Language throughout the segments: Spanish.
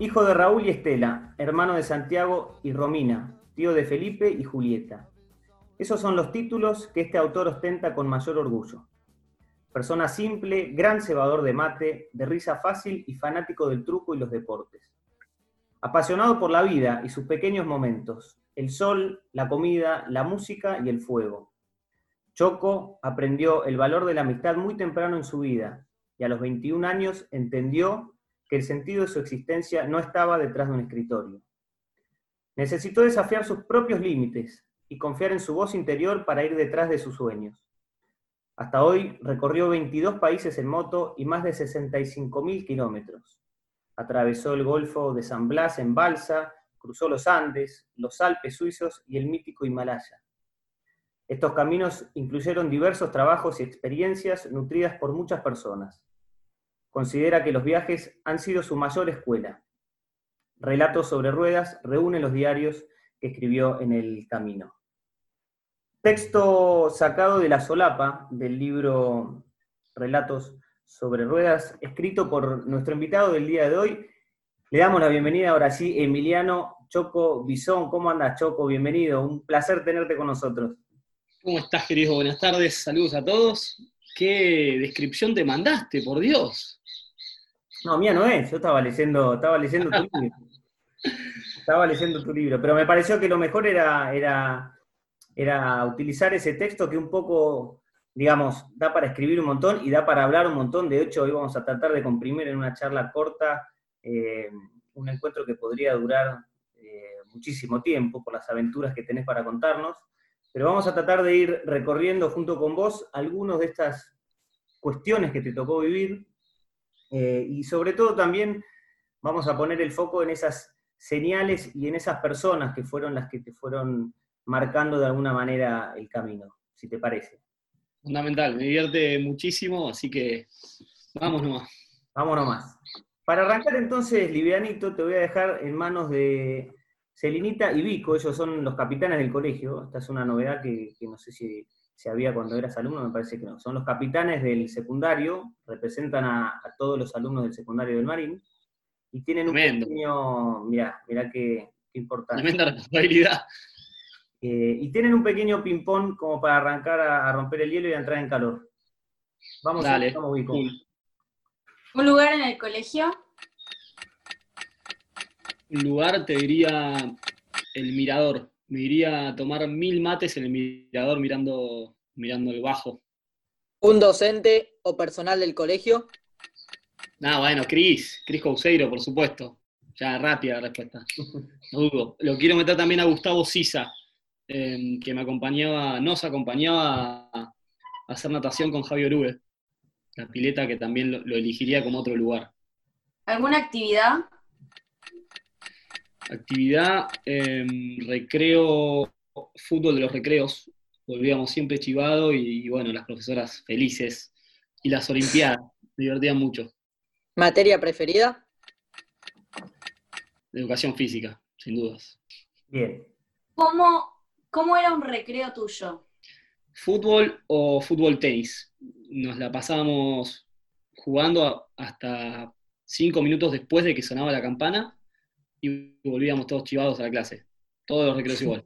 Hijo de Raúl y Estela, hermano de Santiago y Romina, tío de Felipe y Julieta. Esos son los títulos que este autor ostenta con mayor orgullo. Persona simple, gran cebador de mate, de risa fácil y fanático del truco y los deportes. Apasionado por la vida y sus pequeños momentos, el sol, la comida, la música y el fuego. Choco aprendió el valor de la amistad muy temprano en su vida y a los 21 años entendió que el sentido de su existencia no estaba detrás de un escritorio. Necesitó desafiar sus propios límites y confiar en su voz interior para ir detrás de sus sueños. Hasta hoy recorrió 22 países en moto y más de 65.000 kilómetros. Atravesó el Golfo de San Blas en balsa, cruzó los Andes, los Alpes suizos y el mítico Himalaya. Estos caminos incluyeron diversos trabajos y experiencias nutridas por muchas personas considera que los viajes han sido su mayor escuela. Relatos sobre ruedas reúne los diarios que escribió en el camino. Texto sacado de la solapa del libro Relatos sobre ruedas, escrito por nuestro invitado del día de hoy. Le damos la bienvenida ahora sí, Emiliano Choco Bisón. ¿Cómo andas, Choco? Bienvenido. Un placer tenerte con nosotros. ¿Cómo estás, querido? Buenas tardes. Saludos a todos. ¿Qué descripción te mandaste, por Dios? No, mía no es, yo estaba leyendo, estaba leyendo tu libro. Estaba leyendo tu libro, pero me pareció que lo mejor era, era, era utilizar ese texto que un poco, digamos, da para escribir un montón y da para hablar un montón. De hecho, hoy vamos a tratar de comprimir en una charla corta eh, un encuentro que podría durar eh, muchísimo tiempo por las aventuras que tenés para contarnos. Pero vamos a tratar de ir recorriendo junto con vos algunas de estas cuestiones que te tocó vivir, eh, y sobre todo también vamos a poner el foco en esas señales y en esas personas que fueron las que te fueron marcando de alguna manera el camino, si te parece. Fundamental, me divierte muchísimo, así que vamos nomás. Vamos nomás. Para arrancar entonces, Livianito, te voy a dejar en manos de Celinita y Vico, ellos son los capitanes del colegio, esta es una novedad que no sé si si había cuando eras alumno, me parece que no. Son los capitanes del secundario, representan a, todos los alumnos del secundario del Marín, y tienen un pequeño, mira, mira qué, importante. Tremenda responsabilidad. Eh, y tienen un pequeño ping-pong como para arrancar a, romper el hielo y a entrar en calor. Vamos Dale. a ver, ¿Un lugar en el colegio? Un lugar, te diría, el mirador me iría a tomar mil mates en el mirador mirando, mirando el bajo. ¿Un docente o personal del colegio? No, bueno, Cris, Cris Couseiro, por supuesto. Ya rápida la respuesta. No dudo. Lo quiero meter también a Gustavo Sisa, em, que me acompañaba, nos acompañaba a hacer natación con Javier Orugue. La pileta que también lo elegiría como otro lugar. ¿Alguna actividad Actividad, em, recreo, fútbol de los recreos, volvíamos siempre chivado y, bueno, las profesoras felices. Y las Olimpiadas, me divertían mucho. ¿Materia preferida? Educación física, sin dudas. Bien. ¿Cómo, cómo era un recreo tuyo? Fútbol o fútbol tenis. Nos la pasábamos jugando hasta cinco minutos después de que sonaba la campana y volvíamos todos chivados a la clase. Todos los recreos igual.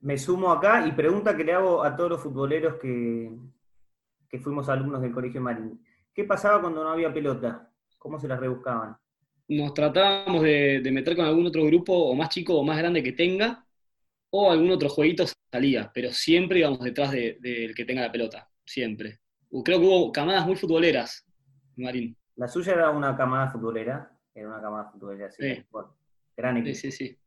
Me sumo acá y pregunta que le hago a todos los futboleros que, que fuimos alumnos del Colegio Marín. ¿Qué pasaba cuando no había pelota? ¿Cómo se las rebuscaban? Nos tratábamos de, meter con algún otro grupo, o más chico o más grande que tenga, o algún otro jueguito salía, pero siempre íbamos detrás del que tenga la pelota, siempre. Creo que hubo camadas muy futboleras, Marín. La suya era una camada futbolera, era una camada futbolera, sí. Gran equipo. Sí, sí,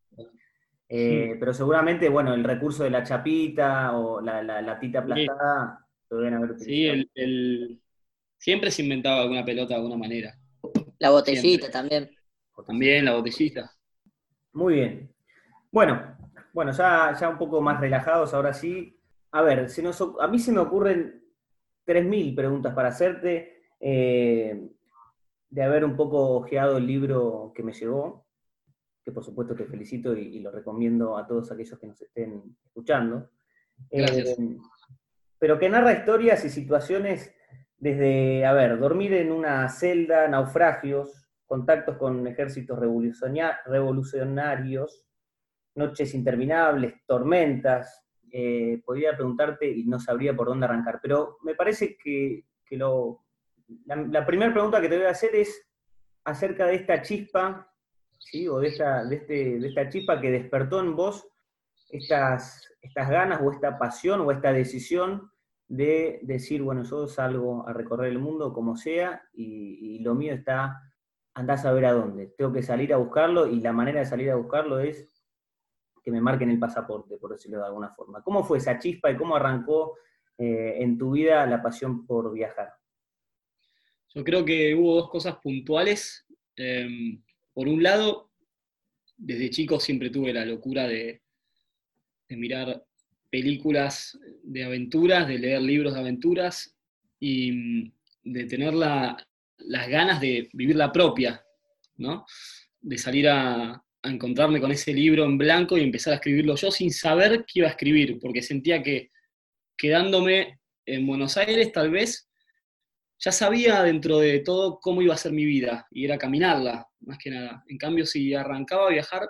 eh, Pero seguramente, bueno, el recurso de la chapita o la, la, tita aplastada lo deben haber utilizado. Sí, el, siempre se inventaba alguna pelota de alguna manera. La botellita también. También la botellita. Muy bien. Bueno, bueno, ya, ya un poco más relajados, ahora sí. A ver, a mí se me ocurren 3.000 preguntas para hacerte. Eh, de haber un poco ojeado el libro que me llegó, que por supuesto te felicito y, lo recomiendo a todos aquellos que nos estén escuchando. Eh, pero que narra historias y situaciones desde, a ver, dormir en una celda, naufragios, contactos con ejércitos revolucionarios, noches interminables, tormentas. Eh, podría preguntarte y no sabría por dónde arrancar, pero me parece que, lo, la, primera pregunta que te voy a hacer es acerca de esta chispa, ¿sí? o de esta, de, este, de esta chispa que despertó en vos estas, estas ganas o esta pasión o esta decisión de decir, bueno, yo salgo a recorrer el mundo como sea y, lo mío está, andás a ver a dónde. Tengo que salir a buscarlo y la manera de salir a buscarlo es que me marquen el pasaporte, por decirlo de alguna forma. ¿Cómo fue esa chispa y cómo arrancó eh, en tu vida la pasión por viajar? Yo creo que hubo dos cosas puntuales. Em, por un lado, desde chico siempre tuve la locura de, mirar películas de aventuras, de leer libros de aventuras y mm, de tener las ganas de vivir la propia, ¿no? De salir a, encontrarme con ese libro en blanco y empezar a escribirlo yo sin saber qué iba a escribir, porque sentía que quedándome en Buenos Aires tal vez ya sabía dentro de todo cómo iba a ser mi vida y era caminarla, más que nada. En cambio, si arrancaba a viajar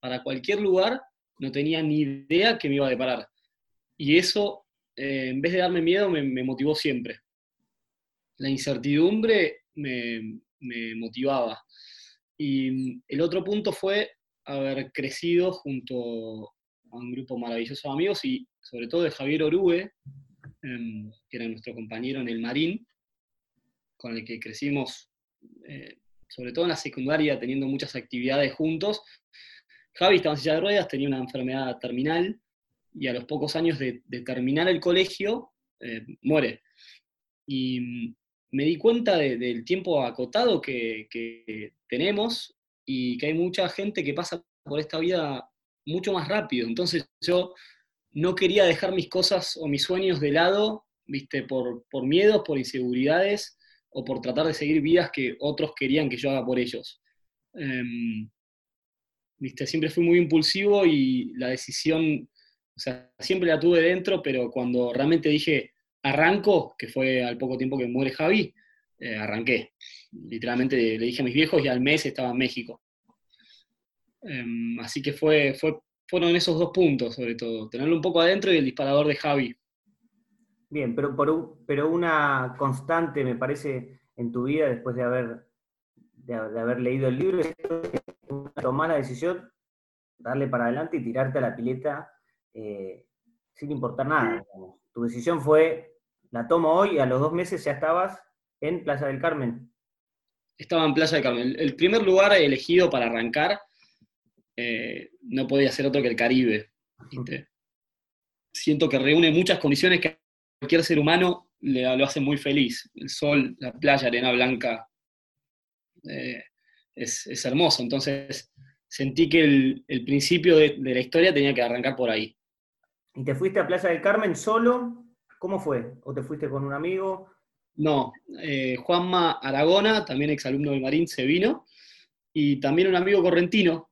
para cualquier lugar, no tenía ni idea que me iba a deparar. Y eso, eh, en vez de darme miedo, me, motivó siempre. La incertidumbre me, motivaba. Y el otro punto fue haber crecido junto a un grupo maravilloso de amigos y sobre todo de Javier Orue, em, que era nuestro compañero en el Marín, con el que crecimos, eh, sobre todo en la secundaria, teniendo muchas actividades juntos. Javi estaba en silla de ruedas, tenía una enfermedad terminal y a los pocos años de, terminar el colegio, eh, muere. Y me di cuenta del tiempo acotado que, tenemos y que hay mucha gente que pasa por esta vida mucho más rápido. Entonces yo no quería dejar mis cosas o mis sueños de lado, viste, por, por miedos, por inseguridades o por tratar de seguir vidas que otros querían que yo haga por ellos. Em, viste, siempre fui muy impulsivo y la decisión o sea, siempre la tuve dentro, pero cuando realmente dije arranco, que fue al poco tiempo que muere Javi, eh, arranqué. Literalmente le dije a mis viejos y al mes estaba en México. Em, así que fue, fue, fueron esos dos puntos, sobre todo, tenerlo un poco adentro y el disparador de Javi. Bien, pero, pero una constante, me parece, en tu vida, después de haber, de, haber leído el libro, es tomar la decisión, darle para adelante y tirarte a la pileta eh, sin importar nada. Tu decisión fue, la tomo hoy y a los dos meses ya estabas en Playa del Carmen. Estaba en Playa del Carmen. El primer lugar elegido para arrancar eh, no podía ser otro que el Caribe. Siento que reúne muchas condiciones que cualquier ser humano le, lo hace muy feliz. El sol, la playa, arena blanca, eh, es, hermoso. Entonces sentí que el, principio de, la historia tenía que arrancar por ahí. ¿Y te fuiste a Playa del Carmen solo? ¿Cómo fue? ¿O te fuiste con un amigo? No, eh, Juanma Aragona, también exalumno del Marín, se vino, y también un amigo correntino,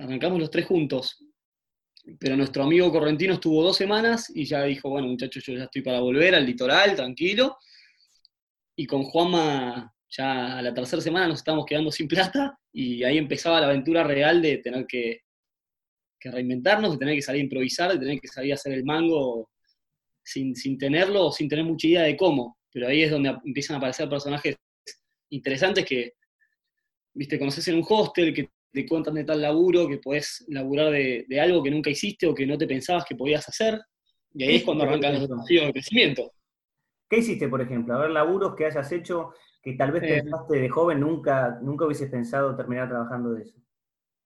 arrancamos los tres juntos, pero nuestro amigo correntino estuvo dos semanas y ya dijo, bueno muchachos, yo ya estoy para volver al litoral, tranquilo, y con Juanma ya a la tercera semana nos estábamos quedando sin plata, y ahí empezaba la aventura real de tener que que reinventarnos, de tener que salir a improvisar, de tener que salir a hacer el mango sin, tenerlo o sin tener mucha idea de cómo. Pero ahí es donde empiezan a aparecer personajes interesantes que, viste, conoces en un hostel, que te cuentan de tal laburo, que podés laburar de, algo que nunca hiciste o que no te pensabas que podías hacer. Y ahí es cuando arrancan los desafíos de crecimiento. ¿Qué hiciste, por ejemplo? A ver, laburos que hayas hecho que tal vez eh, pensaste de joven, nunca, nunca hubieses pensado terminar trabajando de eso.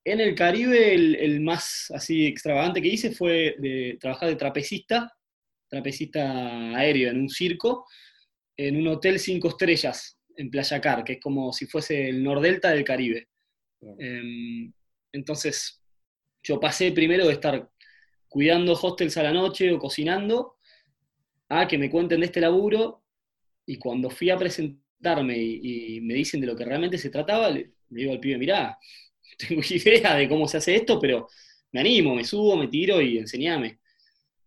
En el Caribe, el, más así extravagante que hice fue de trabajar de trapecista, trapecista aéreo en un circo, en un hotel cinco estrellas en Playa Car, que es como si fuese el Nordelta del Caribe. Em, entonces, yo pasé primero de estar cuidando hostels a la noche o cocinando, a que me cuenten de este laburo, y cuando fui a presentar presentarme y, me dicen de lo que realmente se trataba, le, digo al pibe, mirá, tengo idea de cómo se hace esto, pero me animo, me subo, me tiro y enseñame.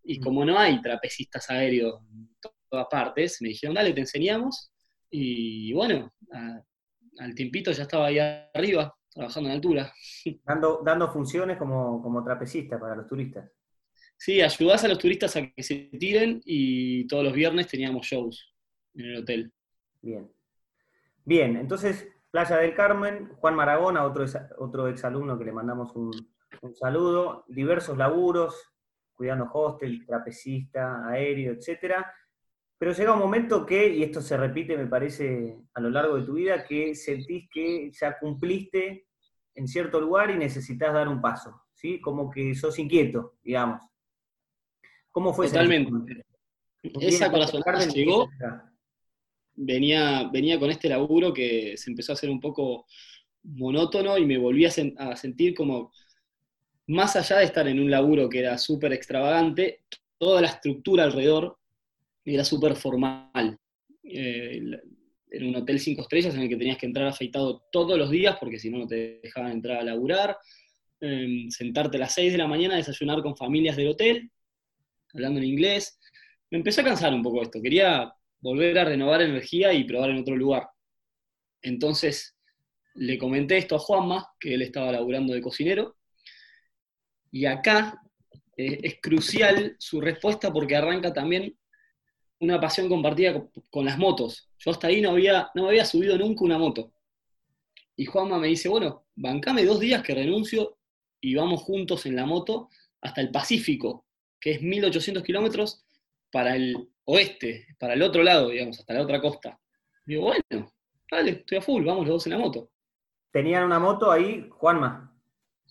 Y mm. como no hay trapecistas aéreos en todas partes, me dijeron, dale, te enseñamos. Y bueno, al tiempito ya estaba ahí arriba, trabajando en altura. Dando, dando funciones como, como trapecista para los turistas. Sí, ayudás a los turistas a que se tiren y todos los viernes teníamos shows en el hotel. Bien. Bien, entonces, Playa del Carmen, Juan Maragona, otro, otro exalumno que le mandamos un, saludo, diversos laburos, cuidando hostel, trapecista, aéreo, etcétera. Pero llega un momento que, y esto se repite, me parece, a lo largo de tu vida, que sentís que ya cumpliste en cierto lugar y necesitas dar un paso, ¿sí? Como que sos inquieto, digamos. ¿Cómo fue Totalmente. Esa corazonada llegó, venía, venía con este laburo que se empezó a hacer un poco monótono y me volví a, sentir como, más allá de estar en un laburo que era súper extravagante, toda la estructura alrededor era súper formal. Eh, era un hotel cinco estrellas en el que tenías que entrar afeitado todos los días porque si no, no te dejaban entrar a laburar. Em, sentarte a las 6 de la mañana desayunar con familias del hotel hablando en inglés. Me empezó a cansar un poco esto, quería volver a renovar energía y probar en otro lugar. Entonces le comenté esto a Juanma, que él estaba laburando de cocinero, y acá eh, es crucial su respuesta porque arranca también una pasión compartida con, las motos. Yo hasta ahí no había, no me había subido nunca una moto. Y Juanma me dice, bueno, bancame dos días que renuncio y vamos juntos en la moto hasta el Pacífico, que es 1800 kilómetros para el oeste, para el otro lado, digamos, hasta la otra costa. Digo, bueno, vale, estoy a full, vamos los dos en la moto. ¿Tenían una moto ahí, Juanma?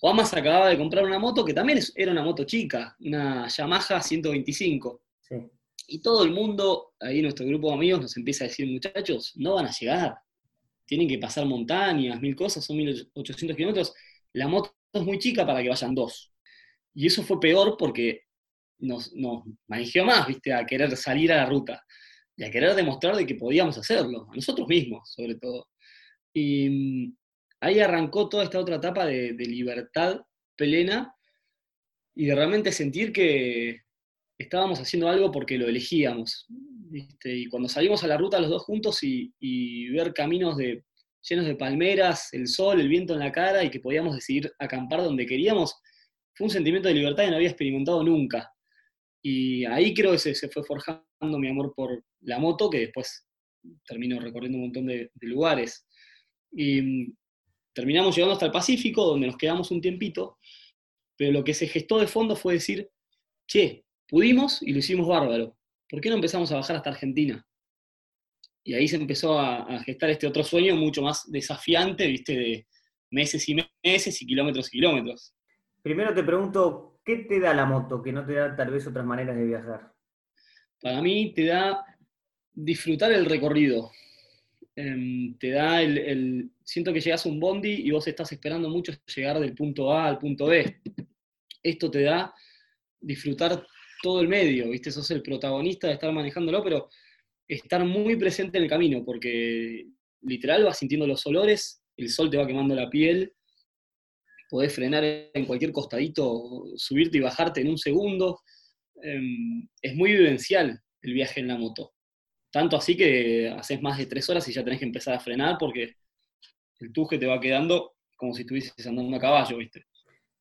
Juanma se acababa de comprar una moto que también era una moto chica, una Yamaha 125. Sí. Y todo el mundo, ahí nuestro grupo de amigos nos empieza a decir, muchachos, no van a llegar. Tienen que pasar montañas, mil cosas, son 1800 kilómetros. La moto es muy chica para que vayan dos. Y eso fue peor porque nos, nos más, ¿viste? A querer salir a la ruta y a querer demostrar de que podíamos hacerlo, a nosotros mismos, sobre todo. Y mm, ahí arrancó toda esta otra etapa de, libertad plena y de realmente sentir que estábamos haciendo algo porque lo elegíamos. Y cuando salimos a la ruta los dos juntos y, ver caminos de, llenos de palmeras, el sol, el viento en la cara y que podíamos decidir acampar donde queríamos, fue un sentimiento de libertad que no había experimentado nunca. Y ahí creo que se, fue forjando mi amor por la moto, que después termino recorriendo un montón de, lugares. Y terminamos llegando hasta el Pacífico, donde nos quedamos un tiempito, pero lo que se gestó de fondo fue decir, che, pudimos y lo hicimos bárbaro, ¿por qué no empezamos a bajar hasta Argentina? Y ahí se empezó a, a gestar este otro sueño mucho más desafiante, viste, de meses y meses y kilómetros y kilómetros. Primero te pregunto, ¿Qué te da la moto que no te da tal vez otras maneras de viajar? Para mí te da disfrutar el recorrido. Em, te da el, Siento que llegas a un bondi y vos estás esperando mucho llegar del punto A al punto B. Esto te da disfrutar todo el medio, ¿viste? Sos el protagonista de estar manejándolo, pero estar muy presente en el camino, porque literal vas sintiendo los olores, el sol te va quemando la piel, podés frenar en cualquier costadito, subirte y bajarte en un segundo. Em, es muy vivencial el viaje en la moto. Tanto así que haces más de tres horas y ya tenés que empezar a frenar porque el tuje te va quedando como si estuvieses andando a caballo, ¿viste?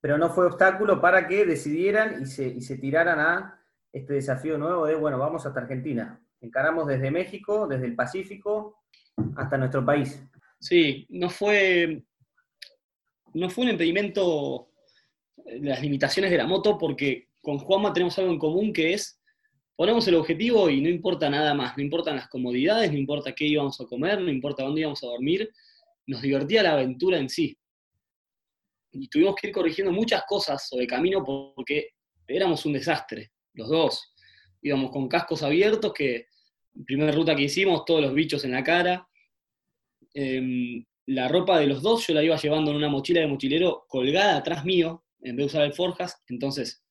Pero no fue obstáculo para que decidieran y se, y se tiraran a este desafío nuevo de, bueno, vamos hasta Argentina. Encaramos desde México, desde el Pacífico, hasta nuestro país. Sí, no fue, no fue un impedimento de las limitaciones de la moto, porque con Juanma tenemos algo en común que es, ponemos el objetivo y no importa nada más, no importan las comodidades, no importa qué íbamos a comer, no importa dónde íbamos a dormir, nos divertía la aventura en sí. Y tuvimos que ir corrigiendo muchas cosas sobre camino porque éramos un desastre, los dos. Íbamos con cascos abiertos, que primera ruta que hicimos, todos los bichos en la cara. Em, la ropa de los dos yo la iba llevando en una mochila de mochilero colgada atrás mío, en vez de usar el Forjas. Entonces,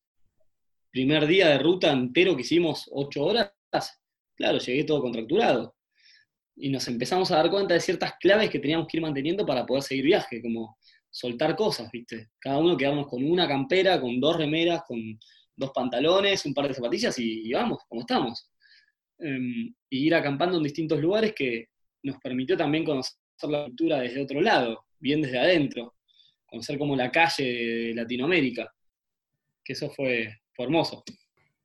primer día de ruta entero que hicimos, ocho horas, claro, llegué todo contracturado. y nos empezamos a dar cuenta de ciertas claves que teníamos que ir manteniendo para poder seguir viaje, como soltar cosas, ¿viste? Cada uno quedarnos con una campera, con dos remeras, con dos pantalones, un par de zapatillas y, vamos, como estamos. Em, y ir acampando en distintos lugares que nos permitió también conocer la cultura desde otro lado, bien desde adentro, conocer como la calle de Latinoamérica, que eso fue, fue hermoso.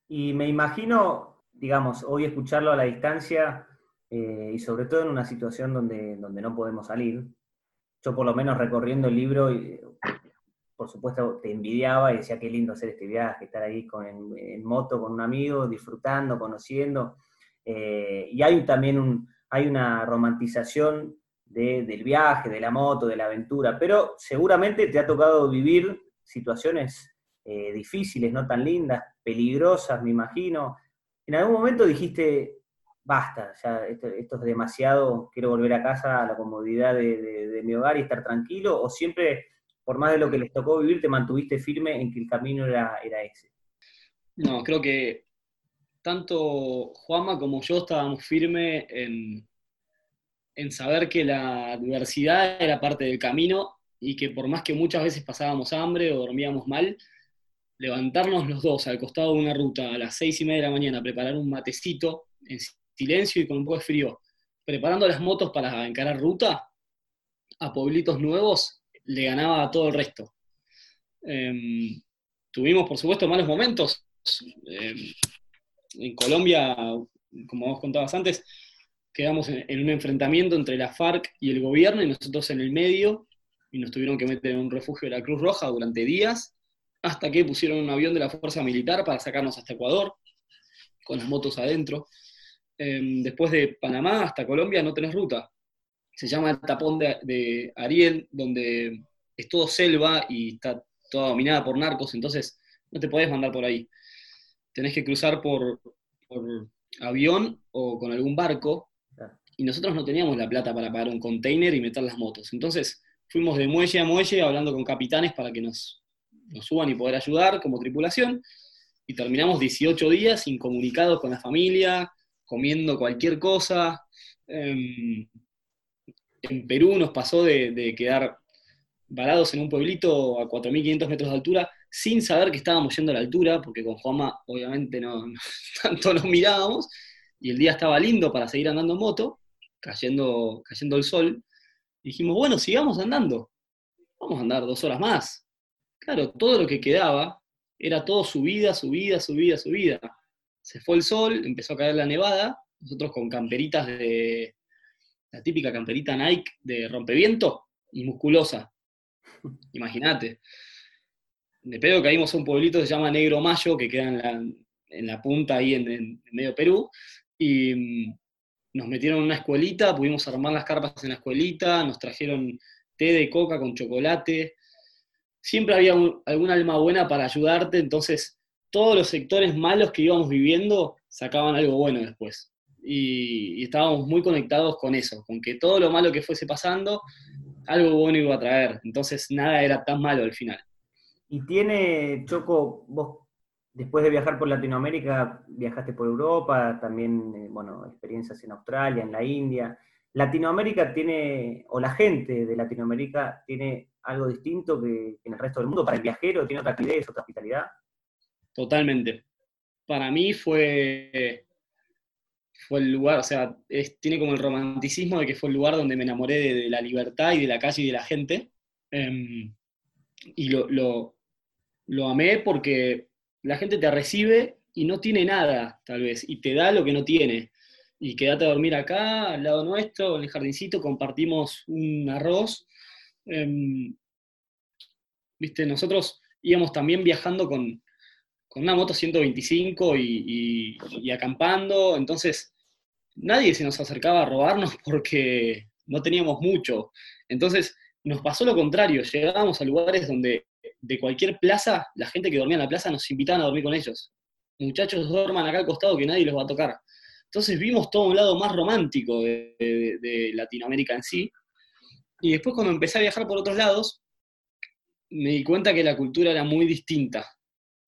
Y me imagino, digamos, hoy escucharlo a la distancia, eh, y sobre todo en una situación donde, donde no podemos salir. Yo por lo menos recorriendo el libro, por supuesto te envidiaba y decía qué lindo hacer este viaje, estar ahí con, en, moto con un amigo, disfrutando, conociendo. Eh, y hay también un, hay una romantización del viaje, de la moto, de la aventura, pero seguramente te ha tocado vivir situaciones eh, difíciles, no tan lindas, peligrosas, me imagino. En algún momento dijiste, basta, ya esto, es demasiado, quiero volver a casa a la comodidad de, mi hogar y estar tranquilo, o siempre, por más de lo que les tocó vivir, te mantuviste firme en que el camino era, era ese? No, creo que tanto Juanma como yo estábamos firmes en, en saber que la diversidad era parte del camino y que por más que muchas veces pasábamos hambre o dormíamos mal, levantarnos los dos al costado de una ruta a las seis y media de la mañana, preparar un matecito en silencio y con un poco de frío, preparando las motos para encarar ruta, a pueblitos nuevos, le ganaba a todo el resto. Em, tuvimos, por supuesto, malos momentos. Em, en Colombia, como vos contabas antes, quedamos en, un enfrentamiento entre la FARC y el gobierno y nosotros en el medio, y nos tuvieron que meter en un refugio de la Cruz Roja durante días, hasta que pusieron un avión de la Fuerza Militar para sacarnos hasta Ecuador, con las motos adentro. Em, después de Panamá hasta Colombia no tenés ruta. Se llama el tapón de, Ariel, donde es todo selva y está toda dominada por narcos, entonces no te podés mandar por ahí. Tenés que cruzar por, avión o con algún barco, y nosotros no teníamos la plata para pagar un container y meter las motos. Entonces fuimos de muelle a muelle hablando con capitanes para que nos, nos suban y poder ayudar como tripulación, y terminamos 18 días incomunicados con la familia, comiendo cualquier cosa. Em, en Perú nos pasó de, quedar varados en un pueblito a 4.500 metros de altura sin saber que estábamos yendo a la altura, porque con Juanma obviamente no, tanto nos mirábamos, y el día estaba lindo para seguir andando en moto, cayendo, cayendo el sol, y dijimos, bueno, sigamos andando, vamos a andar dos horas más. Claro, todo lo que quedaba era todo subida, subida, subida, subida se fue el sol, empezó a caer la nevada, nosotros con camperitas de, la típica camperita Nike de rompeviento y musculosa. Imagínate. De pedo caímos a un pueblito que se llama Negro Mayo, que queda en la, punta ahí en, en, medio Perú, y mm, nos metieron en una escuelita, pudimos armar las carpas en la escuelita, nos trajeron té de coca con chocolate. Siempre había algún alma buena para ayudarte, entonces todos los sectores malos que íbamos viviendo sacaban algo bueno después. Y, estábamos muy conectados con eso, con que todo lo malo que fuese pasando, algo bueno iba a traer. Entonces nada era tan malo al final. Y tiene, Choco, vos después de viajar por Latinoamérica, viajaste por Europa, también, eh, bueno, experiencias en Australia, en la India. Latinoamérica tiene, o la gente de Latinoamérica tiene algo distinto que, en el resto del mundo para el viajero, tiene otra calidez, otra hospitalidad. Totalmente. Para mí fue, fue el lugar, o sea, tiene como el romanticismo de que fue el lugar donde me enamoré de, la libertad y de la calle y de la gente. Em, y lo, lo, amé porque la gente te recibe y no tiene nada, tal vez, y te da lo que no tiene. Y quédate a dormir acá, al lado nuestro, en el jardincito, compartimos un arroz. Em, viste, nosotros íbamos también viajando con, con una moto 125 y, acampando, entonces nadie se nos acercaba a robarnos porque no teníamos mucho. Entonces nos pasó lo contrario, llegábamos a lugares donde de cualquier plaza, la gente que dormía en la plaza nos invitaban a dormir con ellos. Muchachos duerman acá al costado que nadie los va a tocar. Entonces vimos todo un lado más romántico de Latinoamérica en sí. Y después cuando empecé a viajar por otros lados, me di cuenta que la cultura era muy distinta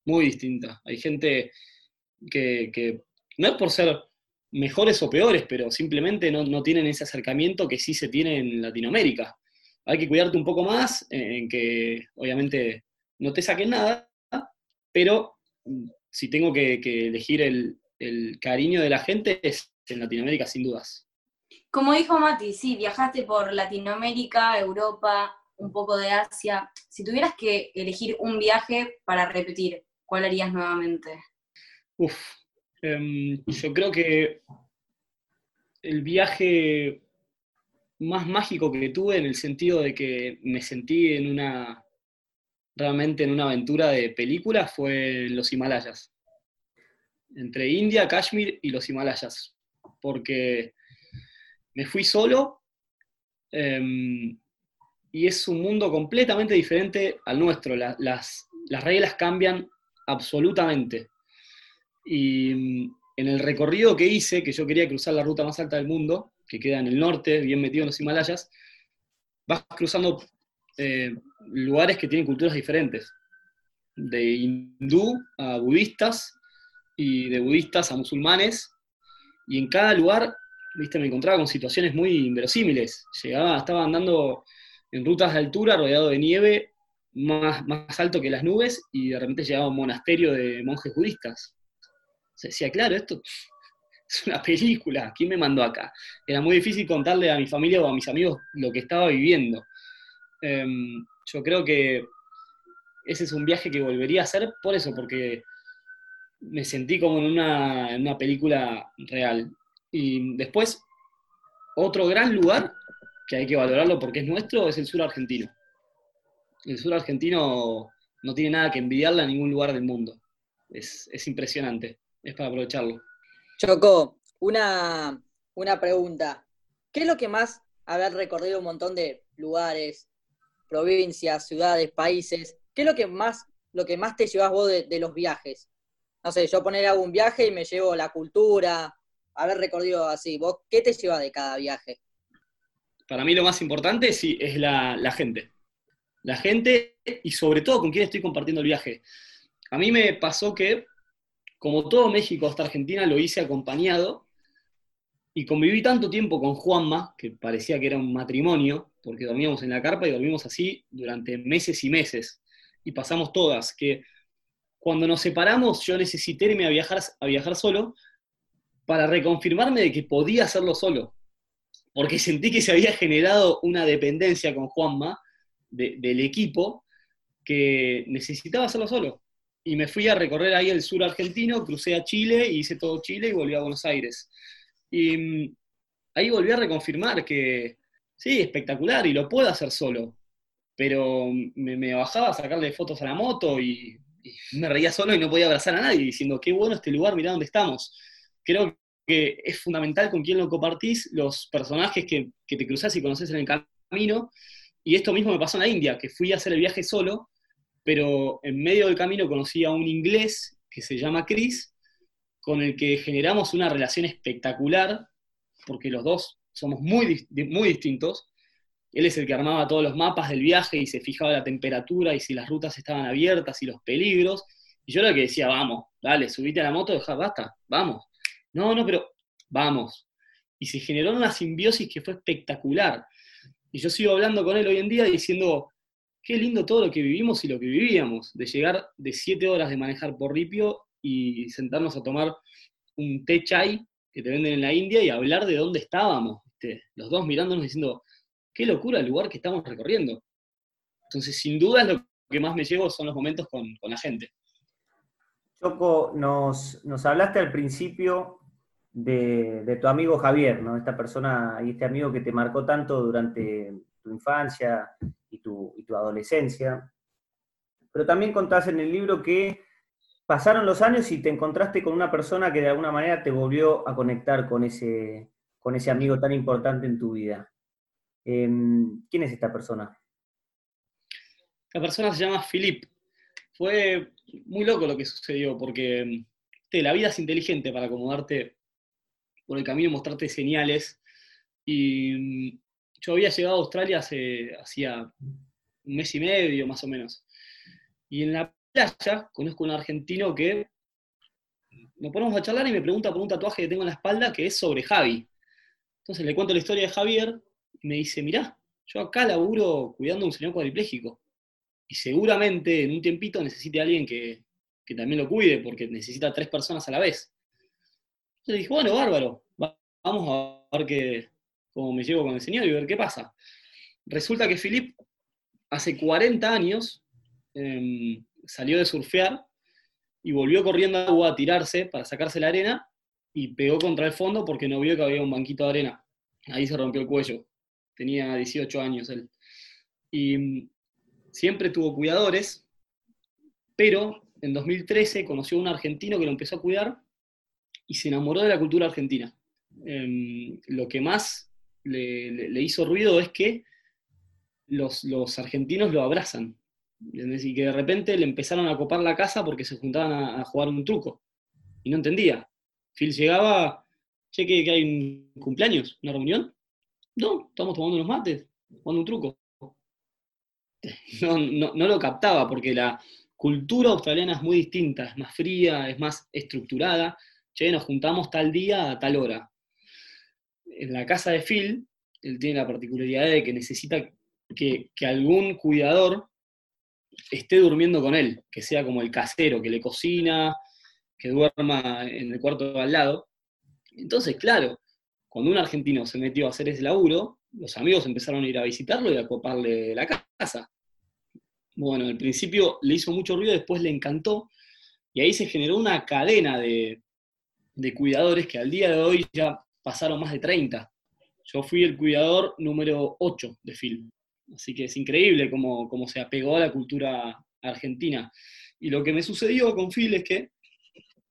muy distinta. Hay gente que, no es por ser mejores o peores, pero simplemente no, tienen ese acercamiento que sí se tiene en Latinoamérica. Hay que cuidarte un poco más, en que obviamente no te saquen nada, pero si tengo que, elegir el, el, cariño de la gente es en Latinoamérica, sin dudas. Como dijo Mati, sí, viajaste por Latinoamérica, Europa, un poco de Asia. Si tuvieras que elegir un viaje para repetir, ¿cuál harías nuevamente? Uf, em, yo creo que el viaje más mágico que tuve en el sentido de que me sentí en una, realmente en una aventura de película fue los Himalayas. Entre India, Kashmir y los Himalayas. Porque me fui solo em, y es un mundo completamente diferente al nuestro. las, las reglas cambian absolutamente. Y mm, en el recorrido que hice, que yo quería cruzar la ruta más alta del mundo, que queda en el norte, bien metido en los Himalayas, vas cruzando eh, lugares que tienen culturas diferentes, de hindú a budistas y de budistas a musulmanes, y en cada lugar, viste, me encontraba con situaciones muy inverosímiles. Llegaba, estaba andando en rutas de altura, rodeado de nieve, más, más alto que las nubes, y de repente llegaba a un monasterio de monjes budistas. Se decía, claro, esto es una película, ¿quién me mandó acá? Era muy difícil contarle a mi familia o a mis amigos lo que estaba viviendo. Em, yo creo que ese es un viaje que volvería a hacer por eso, porque me sentí como en una, película real. Y después, otro gran lugar que hay que valorarlo porque es nuestro es el sur argentino. El sur argentino no tiene nada que envidiarle a ningún lugar del mundo. Es, impresionante, es para aprovecharlo. Choco, una, una pregunta. ¿Qué es lo que más haber recorrido un montón de lugares, provincias, ciudades, países. ¿Qué es lo que más, lo que más te llevas vos de, los viajes? No sé, yo poner algún viaje y me llevo la cultura, haber recorrido así. ¿Vos qué te llevas de cada viaje? Para mí lo más importante sí, es la, la gente. La gente y sobre todo con quién estoy compartiendo el viaje. A mí me pasó que, como todo México hasta Argentina, lo hice acompañado y conviví tanto tiempo con Juanma, que parecía que era un matrimonio, porque dormíamos en la carpa y dormimos así durante meses y meses. Y pasamos todas, que cuando nos separamos yo necesité irme a viajar, a viajar solo para reconfirmarme de que podía hacerlo solo. Porque sentí que se había generado una dependencia con Juanma del equipo que necesitaba hacerlo solo. Y me fui a recorrer ahí el sur argentino, crucé a Chile, hice todo Chile y volví a Buenos Aires. Y mm, ahí volví a reconfirmar que, Sí, espectacular, y lo puedo hacer solo. Pero me, bajaba a sacarle fotos a la moto y, me reía solo y no podía abrazar a nadie, diciendo, qué bueno este lugar, mirá dónde estamos. Creo que es fundamental con quién lo compartís, los personajes que, te cruzás y conoces en el camino. Y esto mismo me pasó en la India, que fui a hacer el viaje solo, pero en medio del camino conocí a un inglés que se llama Chris, con el que generamos una relación espectacular, porque los dos somos muy, muy distintos. Él es el que armaba todos los mapas del viaje y se fijaba la temperatura y si las rutas estaban abiertas y los peligros. Y yo era el que decía, vamos, dale, subite a la moto, deja, basta, vamos. No, no, pero vamos. Y se generó una simbiosis que fue espectacular. Y yo sigo hablando con él hoy en día diciendo, qué lindo todo lo que vivimos y lo que vivíamos, de llegar de siete horas de manejar por Ripio y sentarnos a tomar un té chai que te venden en la India y hablar de dónde estábamos, los dos mirándonos diciendo, qué locura el lugar que estamos recorriendo. Entonces, sin duda, lo que más me llevo son los momentos con, la gente. Choco, nos, hablaste al principio de, tu amigo Javier, ¿no? Esta persona y este amigo que te marcó tanto durante tu infancia y tu, adolescencia. Pero también contás en el libro que pasaron los años y te encontraste con una persona que de alguna manera te volvió a conectar con ese amigo tan importante en tu vida. Em, ¿Quién es esta persona? La persona se llama Philip. Fue muy loco lo que sucedió, porque la vida es inteligente para acomodarte por el camino, mostrarte señales. Y mm, yo había llegado a Australia hace hacía un mes y medio, más o menos. Y en la playa conozco a un argentino que nos ponemos a charlar y me pregunta por un tatuaje que tengo en la espalda que es sobre Javi. Entonces le cuento la historia de Javier y me dice, mirá, yo acá laburo cuidando a un señor cuadripléjico. Y seguramente en un tiempito necesite a alguien que, que también lo cuide, porque necesita tres personas a la vez. Entonces le dije, bueno, bárbaro, vamos a ver qué, cómo me llevo con el señor y ver qué pasa. Resulta que Philip hace 40 años em, salió de surfear y volvió corriendo agua a tirarse para sacarse la arena y pegó contra el fondo porque no vio que había un banquito de arena. Ahí se rompió el cuello. Tenía 18 años él. Y mm, siempre tuvo cuidadores, pero en 2013 conoció a un argentino que lo empezó a cuidar y se enamoró de la cultura argentina. Em, lo que más le, hizo ruido es que los, argentinos lo abrazan. Y que de repente le empezaron a copar la casa porque se juntaban a, jugar un truco. Y no entendía. Phil llegaba, che, que, hay un cumpleaños, una reunión. No, estamos tomando unos mates, jugando un truco. No, no lo captaba porque la cultura australiana es muy distinta, es más fría, es más estructurada. Che, nos juntamos tal día a tal hora en la casa de Phil, él tiene la particularidad de que necesita que, algún cuidador esté durmiendo con él, que sea como el casero, que le cocina, que duerma en el cuarto al lado. Entonces, claro, cuando un argentino se metió a hacer ese laburo, los amigos empezaron a ir a visitarlo y a coparle la casa. Bueno, al principio le hizo mucho ruido, después le encantó, y ahí se generó una cadena de, cuidadores que al día de hoy ya pasaron más de 30. Yo fui el cuidador número 8 de film. Así que es increíble cómo, se apegó a la cultura argentina. Y lo que me sucedió con Phil es que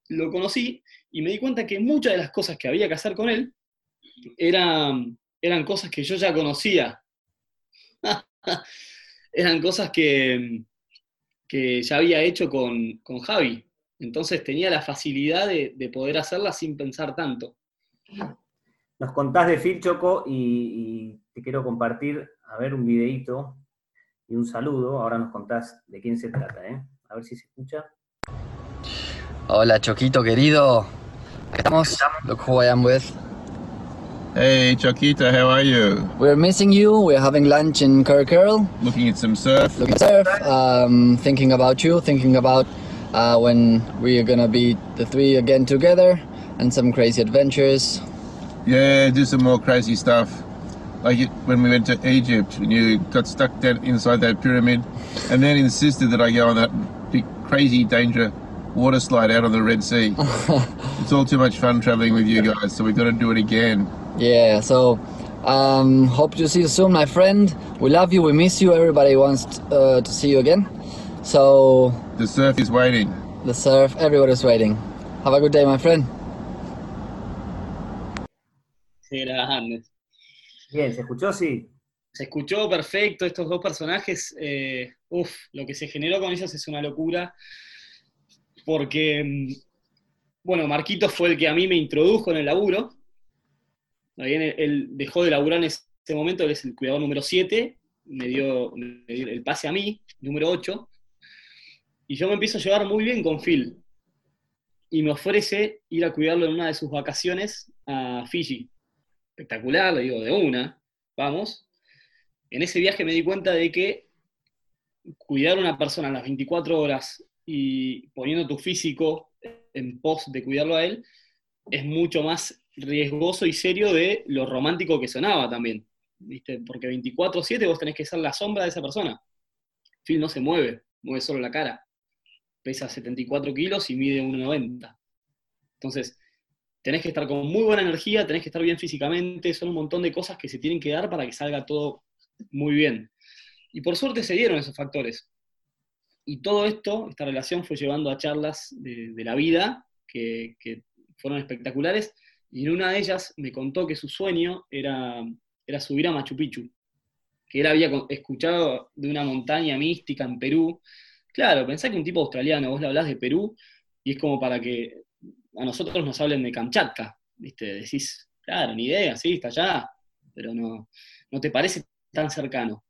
lo conocí y me di cuenta que muchas de las cosas que había que hacer con él eran, eran cosas que yo ya conocía. eran cosas que, que ya había hecho con, Javi. Entonces tenía la facilidad de, de poder hacerlas sin pensar tanto. Nos contás de Phil Choco y, te quiero compartir, a ver, un videito y un saludo. Ahora nos contás de quién se trata, ¿eh? A ver si se escucha. Hola Choquito querido. Estamos. Look who I am with. Hey Choquito, how are you? We're missing you. We're having lunch in Curl. Looking at some surf. Looking at surf. Um, thinking about you. Thinking about uh, when we're gonna be the three again together and some crazy adventures. Yeah, do some more crazy stuff. Like it, when we went to Egypt, and you got stuck down inside that pyramid, and then insisted that I go on that big, crazy, danger water slide out on the Red Sea. it's all too much fun traveling with you guys, so we've got to do it again. Yeah, so um, hope to see you soon, my friend. We love you, we miss you. Everybody wants uh, to see you again. So the surf is waiting. The surf, everybody's waiting. Have a good day, my friend. Bien, ¿se escuchó? Sí. Se escuchó perfecto, estos dos personajes, eh, uff, lo que se generó con ellos es una locura, porque, mm, bueno, Marquito fue el que a mí me introdujo en el laburo, él, dejó de laburar en ese momento, él es el cuidador número 7, me dio, el pase a mí, número 8, y yo me empiezo a llevar muy bien con Phil, y me ofrece ir a cuidarlo en una de sus vacaciones a Fiji. Espectacular, le digo, de una, vamos. En ese viaje me di cuenta de que cuidar a una persona las 24 horas y poniendo tu físico en pos de cuidarlo a él, es mucho más riesgoso y serio de lo romántico que sonaba también. ¿viste? Porque 24-7 vos tenés que ser la sombra de esa persona. Phil no se mueve, mueve solo la cara. Pesa 74 kilos y mide 1,90. Entonces, tenés que estar con muy buena energía, tenés que estar bien físicamente, son un montón de cosas que se tienen que dar para que salga todo muy bien. Y por suerte se dieron esos factores. Y todo esto, esta relación fue llevando a charlas de, la vida que, fueron espectaculares. Y en una de ellas me contó que su sueño era, era subir a Machu Picchu, que él había escuchado de una montaña mística en Perú. Claro, pensá que un tipo australiano, vos le hablás de Perú y es como para que a nosotros nos hablen de Kamchatka, ¿viste? Decís, claro, ni idea, sí, está allá, pero no, no te parece tan cercano.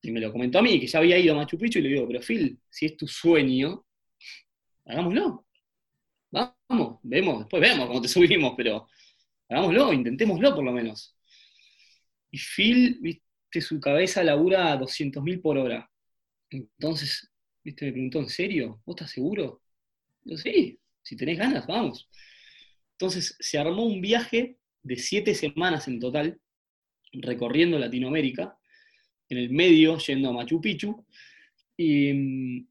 Y me lo comentó a mí, que ya había ido a Machu Picchu, y le digo, pero Phil, si es tu sueño, hagámoslo. vamos, vemos, después vemos cómo te subimos, pero hagámoslo, intentémoslo por lo menos. Y Phil, viste, su cabeza labura a 200.000 por hora. Entonces, viste, me preguntó, ¿en serio? ¿Vos estás seguro? Yo, sí, si tenés ganas, vamos. Entonces se armó un viaje de siete semanas en total, recorriendo Latinoamérica, en el medio, yendo a Machu Picchu, y mm,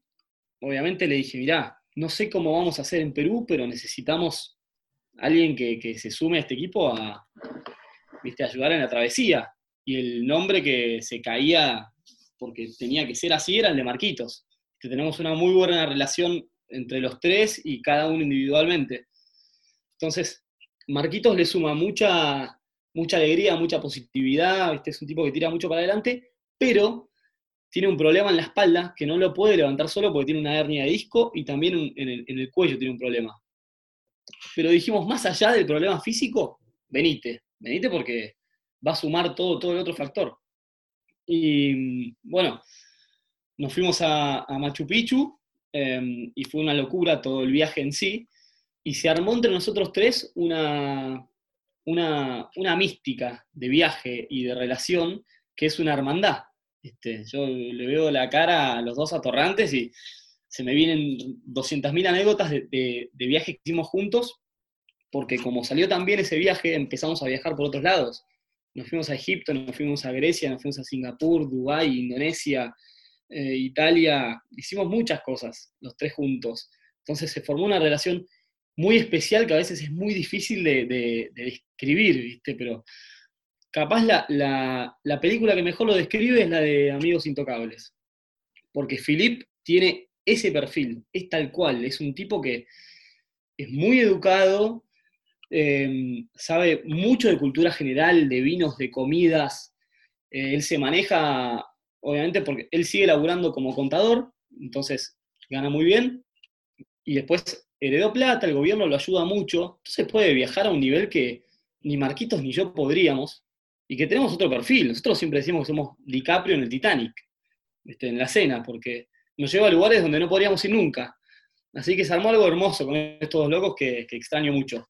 obviamente le dije, mirá, no sé cómo vamos a hacer en Perú, pero necesitamos alguien que, se sume a este equipo a, ¿viste, ayudar en la travesía. Y el nombre que se caía, porque tenía que ser así, era el de Marquitos. Que tenemos una muy buena relación entre los tres y cada uno individualmente. Entonces, Marquitos le suma mucha, mucha alegría, mucha positividad, ¿viste? es un tipo que tira mucho para adelante, pero tiene un problema en la espalda que no lo puede levantar solo porque tiene una hernia de disco y también en el, en el cuello tiene un problema. Pero dijimos, más allá del problema físico, venite, venite porque va a sumar todo, todo el otro factor. Y bueno, nos fuimos a, Machu Picchu em, y fue una locura todo el viaje en sí. Y se armó entre nosotros tres una, una, una mística de viaje y de relación que es una hermandad. Este, yo le veo la cara a los dos atorrantes y se me vienen 200.000 anécdotas de, de, viajes que hicimos juntos, porque como salió tan bien ese viaje, empezamos a viajar por otros lados. Nos fuimos a Egipto, nos fuimos a Grecia, nos fuimos a Singapur, Dubái, Indonesia, eh, Italia. Hicimos muchas cosas, los tres juntos. Entonces se formó una relación muy especial que a veces es muy difícil de, de describir, ¿viste? Pero capaz la, la, película que mejor lo describe es la de Amigos Intocables. Porque Philip tiene ese perfil, es tal cual, es un tipo que es muy educado, em, sabe mucho de cultura general, de vinos, de comidas. Eh, él se maneja, obviamente, porque él sigue laburando como contador, entonces gana muy bien. Y después heredó plata, el gobierno lo ayuda mucho, entonces puede viajar a un nivel que ni Marquitos ni yo podríamos, y que tenemos otro perfil. Nosotros siempre decimos que somos DiCaprio en el Titanic, este, en la cena, porque nos lleva a lugares donde no podríamos ir nunca. Así que se armó algo hermoso con estos dos locos que, extraño mucho.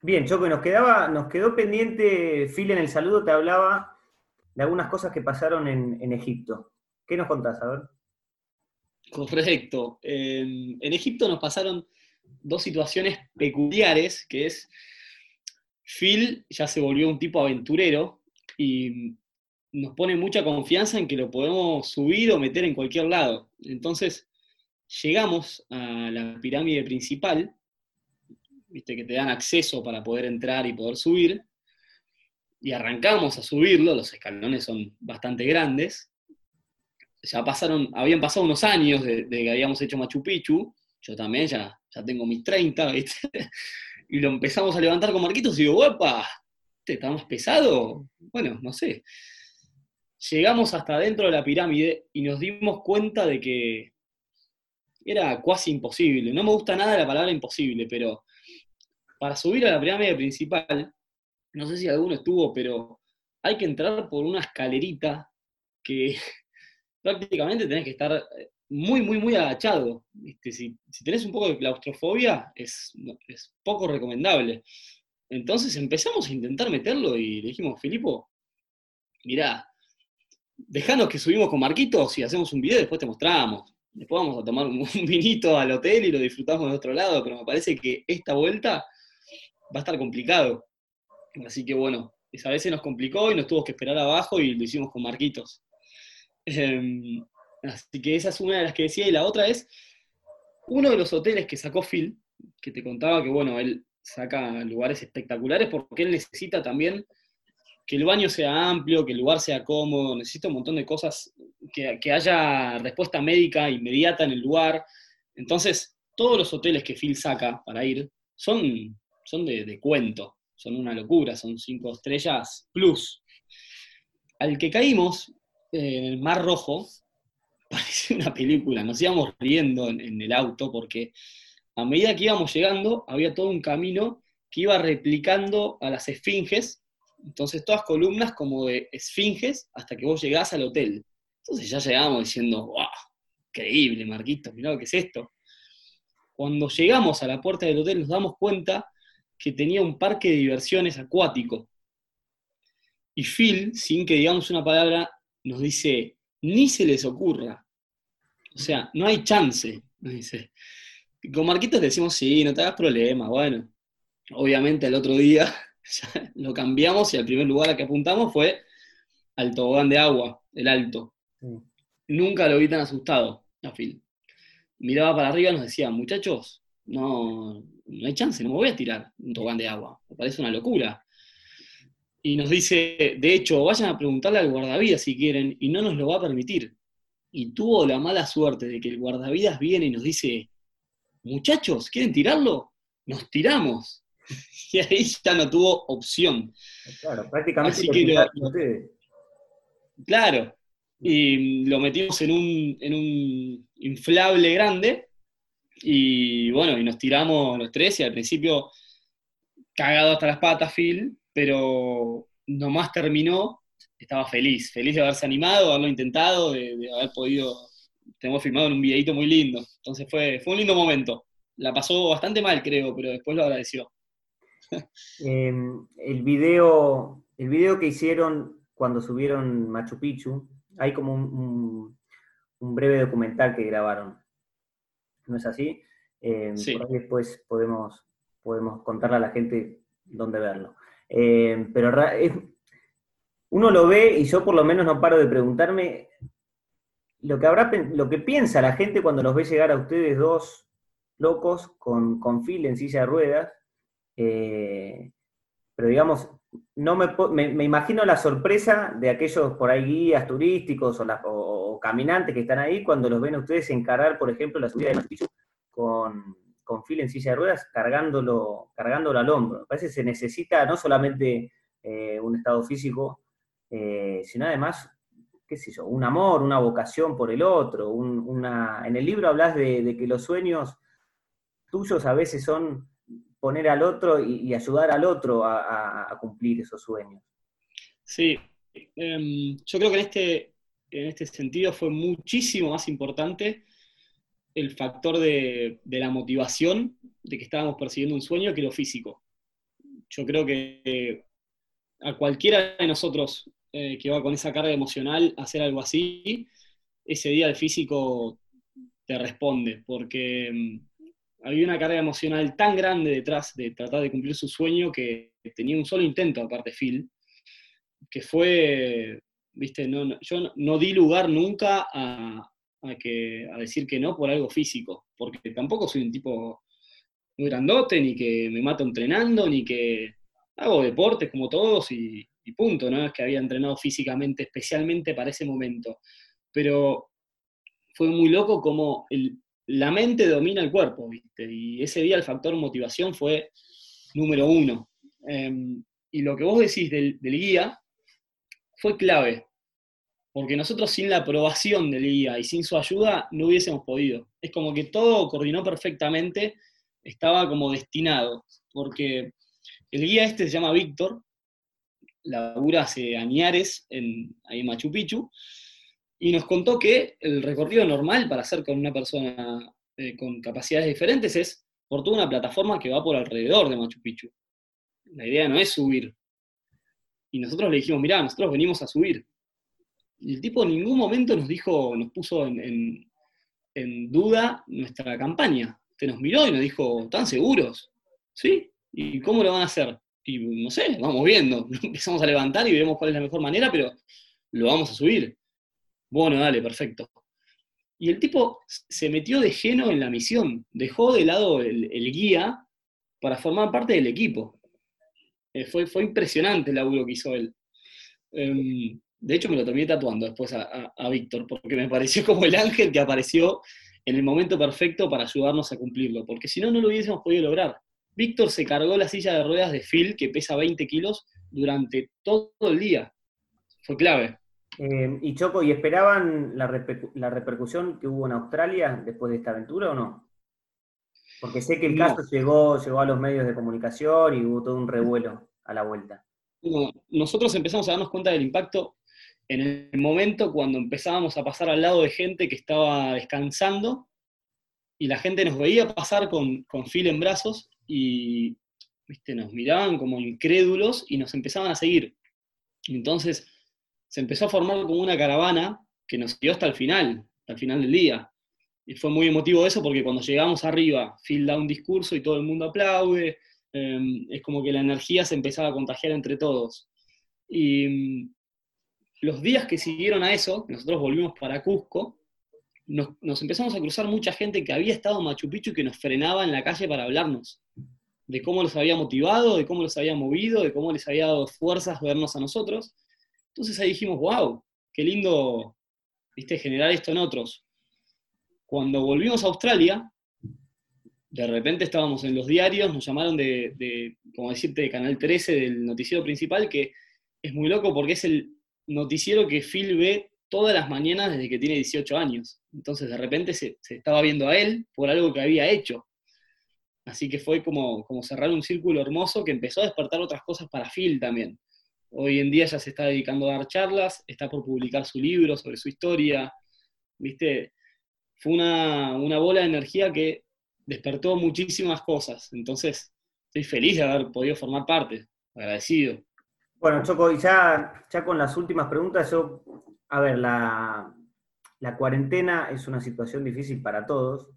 Bien, Choco, nos, quedaba, nos quedó pendiente, Phil, en el saludo te hablaba de algunas cosas que pasaron en, Egipto. ¿Qué nos contás? A ver. Correcto. en Egipto nos pasaron dos situaciones peculiares, que es Phil ya se volvió un tipo aventurero y nos pone mucha confianza en que lo podemos subir o meter en cualquier lado. Entonces, llegamos a la pirámide principal, viste que te dan acceso para poder entrar y poder subir, y arrancamos a subirlo, los escalones son bastante grandes. Ya pasaron, habían pasado unos años de, que habíamos hecho Machu Picchu, yo también ya, ya tengo mis 30, ¿viste? y lo empezamos a levantar con Marquitos y digo, ¡guapa! ¿Te está más pesado? Bueno, no sé. Llegamos hasta dentro de la pirámide y nos dimos cuenta de que era casi imposible. No me gusta nada la palabra imposible, pero para subir a la pirámide principal, no sé si alguno estuvo, pero hay que entrar por una escalerita que prácticamente tenés que estar muy, muy, muy agachado. Si, tenés un poco de claustrofobia, es, es poco recomendable. Entonces empezamos a intentar meterlo y le dijimos, Filipo, mirá, dejanos que subimos con Marquitos y hacemos un video, después te mostramos. Después vamos a tomar un, vinito al hotel y lo disfrutamos de otro lado, pero me parece que esta vuelta va a estar complicado. Así que bueno, vez se nos complicó y nos tuvo que esperar abajo y lo hicimos con Marquitos. Em, Así que esa es una de las que decía. Y la otra es uno de los hoteles que sacó Phil, que te contaba que, bueno, él saca lugares espectaculares porque él necesita también que el baño sea amplio, que el lugar sea cómodo, necesita un montón de cosas, que, haya respuesta médica inmediata en el lugar. Entonces, todos los hoteles que Phil saca para ir son, son de, de cuento, son una locura, son cinco estrellas plus. Al que caímos, eh, en el Mar Rojo, parecía una película, nos íbamos riendo en, el auto porque a medida que íbamos llegando había todo un camino que iba replicando a las esfinges, entonces todas columnas como de esfinges hasta que vos llegás al hotel. Entonces ya llegamos diciendo, wow, increíble, Marquito, mirá lo que es esto. Cuando llegamos a la puerta del hotel nos damos cuenta que tenía un parque de diversiones acuático. Y Phil, sin que digamos una palabra, nos dice, ni se les ocurra. O sea, no hay chance, nos dice. Y con Marquitos decimos, sí, no te hagas problema, bueno. Obviamente el otro día lo cambiamos y el primer lugar al que apuntamos fue al tobogán de agua, el alto. Sí. Nunca lo vi tan asustado a Phil. Miraba para arriba y nos decía, muchachos, no, no hay chance, no me voy a tirar un tobogán de agua. Me parece una locura. Y nos dice, de hecho, vayan a preguntarle al guardavidas si quieren, y no nos lo va a permitir. Y tuvo la mala suerte de que el guardavidas viene y nos dice, muchachos, ¿quieren tirarlo? Nos tiramos. Y ahí ya no tuvo opción. Claro, prácticamente Así que lo-. Claro. Y lo metimos en un, en un inflable grande. Y bueno, y nos tiramos los tres. Y al principio, cagado hasta las patas, Phil. Pero nomás terminó, estaba feliz. Feliz de haberse animado, de haberlo intentado, de, de haber podido. Tenemos filmado en un videito muy lindo. Entonces fue, fue un lindo momento. La pasó bastante mal, creo, pero después lo agradeció. Eh, el, video, el video que hicieron cuando subieron Machu Picchu, hay como un, un- un breve documental que grabaron. ¿No es así? Eh, Sí. Por ahí después podemos, podemos contarle a la gente dónde verlo. Eh, pero es- uno lo ve y yo por lo menos no paro de preguntarme lo que, habrá, lo que piensa la gente cuando los ve llegar a ustedes dos locos con, con Phil en silla de ruedas. Eh, pero digamos, no me, me, imagino la sorpresa de aquellos por ahí guías turísticos o, caminantes que están ahí cuando los ven ustedes encarar, por ejemplo, la subida de Machu Picchu con, con en silla de ruedas, cargándolo, cargándolo al hombro. Me parece que se necesita no solamente eh, un estado físico, eh, sino además, qué sé yo, un amor, una vocación por el otro. un- una... En el libro hablas de que los sueños tuyos a veces son poner al otro y, ayudar al otro a, cumplir esos sueños. Sí, em, yo creo que en este, en este sentido fue muchísimo más importante el factor de, de la motivación de que estábamos persiguiendo un sueño que lo físico. Yo creo que eh, a cualquiera de nosotros eh, que va con esa carga emocional a hacer algo así, ese día el físico te responde, porque em, había una carga emocional tan grande detrás de tratar de cumplir su sueño que tenía un solo intento, aparte Phil, que fue, viste, no, no- yo no, di lugar nunca a, a que, a decir que no por algo físico, porque tampoco soy un tipo muy grandote, ni que me mato entrenando, ni que hago deportes como todos y, y punto, no es que había entrenado físicamente especialmente para ese momento, pero fue muy loco como el- la mente domina el cuerpo, ¿viste? Y ese día el factor motivación fue número uno. Em, y lo que vos decís del, guía fue clave, porque nosotros sin la aprobación del guía y sin su ayuda no hubiésemos podido. Es como que todo coordinó perfectamente, estaba como destinado, porque el guía este se llama Víctor, labura hace añares en, ahí en Machu Picchu, y nos contó que el recorrido normal para hacer con una persona eh, con capacidades diferentes es por toda una plataforma que va por alrededor de Machu Picchu. La idea no es subir. Y nosotros le dijimos, mirá, nosotros venimos a subir. Y el tipo en ningún momento nos dijo, nos puso en, duda nuestra campaña. Te nos miró y nos dijo, ¿están seguros? ¿Sí? ¿Y cómo lo van a hacer? Y no sé, vamos viendo. Empezamos a levantar y vemos cuál es la mejor manera, pero lo vamos a subir. Bueno, dale, perfecto. Y el tipo se metió de lleno en la misión, dejó de lado el, guía para formar parte del equipo. Eh, fue, impresionante el laburo que hizo él. Em, de hecho, me lo terminé tatuando después a, a- a Víctor, porque me pareció como el ángel que apareció en el momento perfecto para ayudarnos a cumplirlo, porque si no, no lo hubiésemos podido lograr. Víctor se cargó la silla de ruedas de Phil, que pesa 20 kilos, durante todo el día. Fue clave. Eh, y Choco, ¿y esperaban la, repercu- la repercusión que hubo en Australia después de esta aventura o no? Porque sé que el No. caso llegó, llegó a los medios de comunicación y hubo todo un revuelo a la vuelta. No, nosotros empezamos a darnos cuenta del impacto en el momento cuando empezábamos a pasar al lado de gente que estaba descansando y la gente nos veía pasar con, con Phil en brazos y ¿viste? nos miraban como incrédulos y nos empezaban a seguir. Entonces se empezó a formar como una caravana que nos siguió hasta el final, hasta el final del día. Y fue muy emotivo eso porque cuando llegamos arriba, Phil da un discurso y todo el mundo aplaude, em, es como que la energía se empezaba a contagiar entre todos. Y mm, los días que siguieron a eso, nosotros volvimos para Cusco, nos, nos, empezamos a cruzar mucha gente que había estado en Machu Picchu y que nos frenaba en la calle para hablarnos de cómo los había motivado, de cómo los había movido, de cómo les había dado fuerzas vernos a nosotros. Entonces ahí dijimos, wow, qué lindo ¿viste? generar esto en otros. Cuando volvimos a Australia, de repente estábamos en los diarios, nos llamaron de, de, como decirte, de Canal 13, del noticiero principal, que es muy loco porque es el noticiero que Phil ve todas las mañanas desde que tiene 18 años. Entonces de repente se, se, estaba viendo a él por algo que había hecho. Así que fue como, como cerrar un círculo hermoso que empezó a despertar otras cosas para Phil también. Hoy en día ya se está dedicando a dar charlas, está por publicar su libro sobre su historia. ¿Viste? Fue una, una bola de energía que despertó muchísimas cosas. Entonces, estoy feliz de haber podido formar parte, agradecido. Bueno, Choco, y ya, ya con las últimas preguntas, yo, a ver, la, la cuarentena es una situación difícil para todos,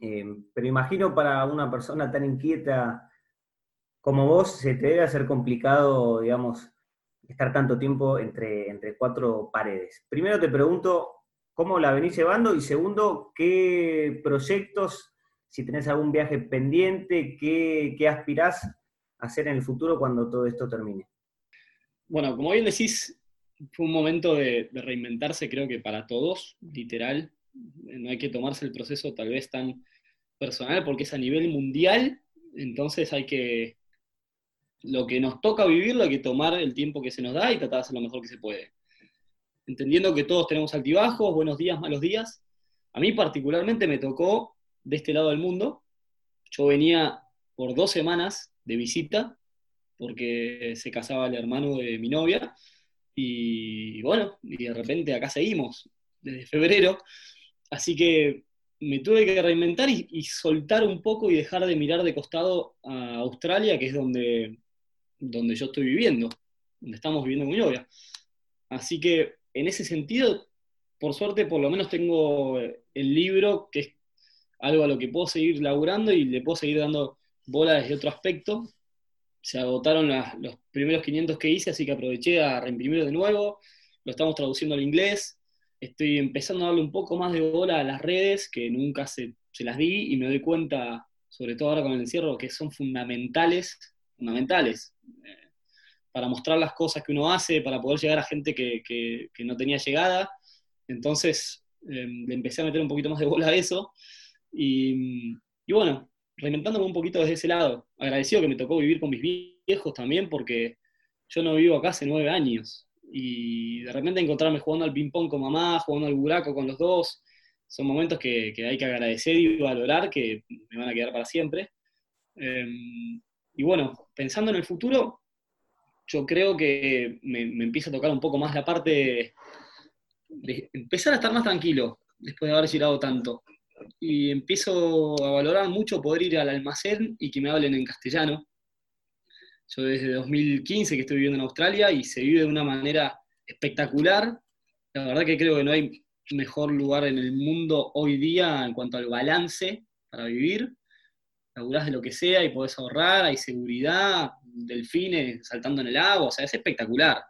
eh, pero imagino para una persona tan inquieta como vos, se te debe hacer complicado, digamos, estar tanto tiempo entre, entre cuatro paredes. Primero te pregunto, ¿cómo la venís llevando? Y segundo, ¿qué proyectos, si tenés algún viaje pendiente, qué, qué aspirás a hacer en el futuro cuando todo esto termine? Bueno, como bien decís, fue un momento de, de, reinventarse, creo que para todos, literal. No hay que tomarse el proceso tal vez tan personal porque es a nivel mundial, entonces hay que, lo que nos toca vivirlo hay que tomar el tiempo que se nos da y tratar de hacer lo mejor que se puede. Entendiendo que todos tenemos altibajos, buenos días, malos días. A mí particularmente me tocó de este lado del mundo. Yo venía por dos semanas de visita porque se casaba el hermano de mi novia. Y bueno, y de repente acá seguimos, desde febrero. Así que me tuve que reinventar y, y, soltar un poco y dejar de mirar de costado a Australia, que es donde, donde yo estoy viviendo, donde estamos viviendo con mi. Así que en ese sentido, por suerte, por lo menos tengo el libro, que es algo a lo que puedo seguir laburando y le puedo seguir dando bola desde otro aspecto, se agotaron los primeros 500 que hice, así que aproveché a reimprimirlo de nuevo, lo estamos traduciendo al inglés, estoy empezando a darle un poco más de bola a las redes, que nunca se, se las di, y me doy cuenta, sobre todo ahora con el encierro, que son fundamentales, fundamentales, eh, para mostrar las cosas que uno hace, para poder llegar a gente que, que, no tenía llegada. Entonces, eh, le empecé a meter un poquito más de bola a eso, y, y bueno, reinventándome un poquito desde ese lado. Agradecido que me tocó vivir con mis viejos también, porque yo no vivo acá hace nueve años. Y de repente encontrarme jugando al ping-pong con mamá, jugando al buraco con los dos, son momentos que, que, hay que agradecer y valorar, que me van a quedar para siempre. Eh, y bueno, pensando en el futuro, yo creo que me, empieza a tocar un poco más la parte de empezar a estar más tranquilo después de haber girado tanto y empiezo a valorar mucho poder ir al almacén y que me hablen en castellano. Yo desde 2015 que estoy viviendo en Australia y se vive de una manera espectacular. La verdad que creo que no hay mejor lugar en el mundo hoy día en cuanto al balance para vivir. Laburás de lo que sea y podés ahorrar, hay seguridad, delfines saltando en el agua, o sea, es espectacular.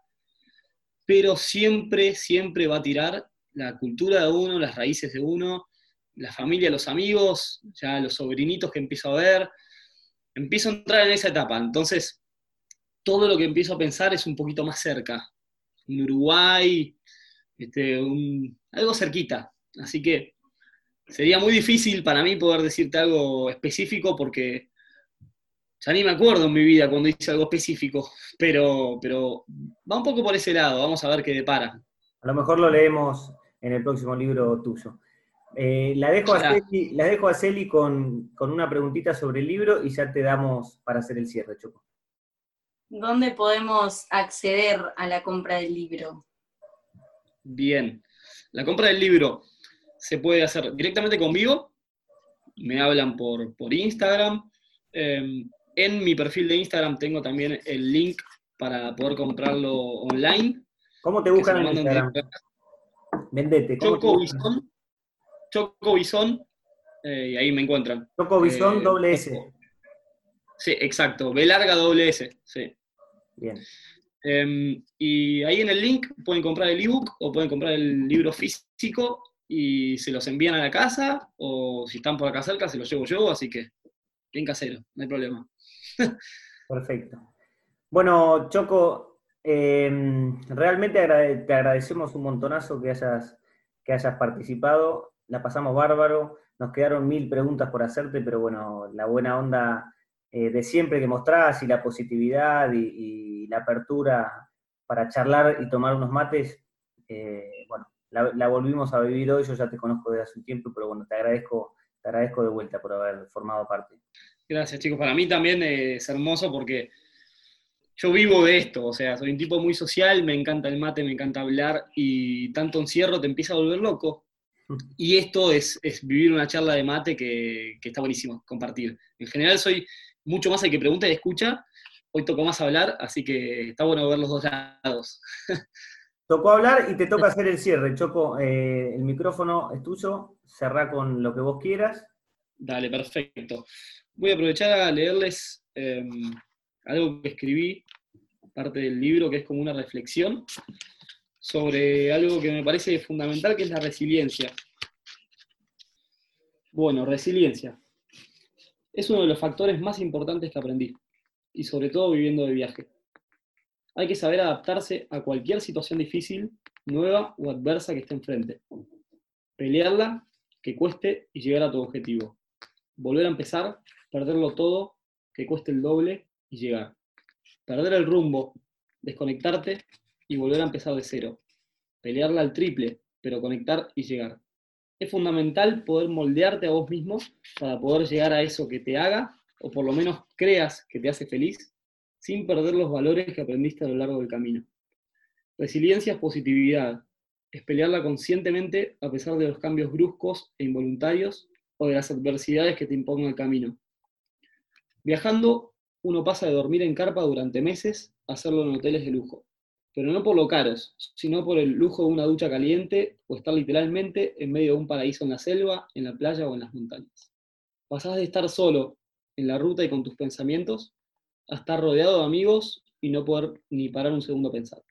Pero siempre, siempre va a tirar la cultura de uno, las raíces de uno, la familia, los amigos, ya los sobrinitos que empiezo a ver, empiezo a entrar en esa etapa. Entonces, todo lo que empiezo a pensar es un poquito más cerca. Un Uruguay, este, algo cerquita. Así que sería muy difícil para mí poder decirte algo específico porque ya ni me acuerdo en mi vida cuando hice algo específico, pero, pero va un poco por ese lado, vamos a ver qué depara. A lo mejor lo leemos en el próximo libro tuyo. Eh, la, dejo a Celi, la dejo a Celi con, con, una preguntita sobre el libro y ya te damos para hacer el cierre, Choco. ¿Dónde podemos acceder a la compra del libro? Bien, la compra del libro se puede hacer directamente conmigo me hablan por, por Instagram. Eh, en mi perfil de Instagram tengo también el link para poder comprarlo online. ¿Cómo te buscan en Instagram? Vendete. Choco Bison. Choco Bison. Eh, y ahí me encuentran. Choco Bison doble S. Sí, exacto. B larga doble S. Sí. Bien. Em, y ahí en el link pueden comprar el ebook o pueden comprar el libro físico y se los envían a la casa o si están por acá cerca se los llevo yo, así que bien casero, no hay problema. Perfecto. Bueno, Choco, em, realmente te agradecemos un montonazo que hayas, que hayas participado, la pasamos bárbaro, nos quedaron mil preguntas por hacerte, pero bueno, la buena onda eh, de siempre que mostrás y la positividad y, la apertura para charlar y tomar unos mates, eh, bueno, la, volvimos a vivir hoy, yo ya te conozco desde hace un tiempo, pero bueno, te agradezco, te agradezco de vuelta por haber formado parte. Gracias chicos, para mí también es hermoso porque yo vivo de esto, o sea, soy un tipo muy social, me encanta el mate, me encanta hablar y tanto encierro te empieza a volver loco. Y esto es, vivir una charla de mate que, que, está buenísimo compartir. En general soy mucho más el que pregunta y escucha. Hoy tocó más hablar, así que está bueno ver los dos lados. Tocó hablar y te toca hacer el cierre. Choco, eh, el micrófono es tuyo, cerrá con lo que vos quieras. Dale, perfecto. Voy a aprovechar a leerles em, algo que escribí, parte del libro, que es como una reflexión sobre algo que me parece fundamental, que es la resiliencia. Bueno, resiliencia es uno de los factores más importantes que aprendí, y sobre todo viviendo de viaje. Hay que saber adaptarse a cualquier situación difícil, nueva o adversa que esté enfrente. Pelearla, que cueste y llegar a tu objetivo. Volver a empezar, perderlo todo, que cueste el doble y llegar. Perder el rumbo, desconectarte y volver a empezar de cero. Pelearla al triple, pero conectar y llegar es fundamental poder moldearte a vos mismo para poder llegar a eso que te haga, o por lo menos creas que te hace feliz, sin perder los valores que aprendiste a lo largo del camino. Resiliencia es positividad, es pelearla conscientemente a pesar de los cambios bruscos e involuntarios o de las adversidades que te impongan el camino. Viajando, uno pasa de dormir en carpa durante meses a hacerlo en hoteles de lujo pero no por lo caros, sino por el lujo de una ducha caliente o estar literalmente en medio de un paraíso en la selva, en la playa o en las montañas. Pasás de estar solo en la ruta y con tus pensamientos a estar rodeado de amigos y no poder ni parar un segundo a pensar.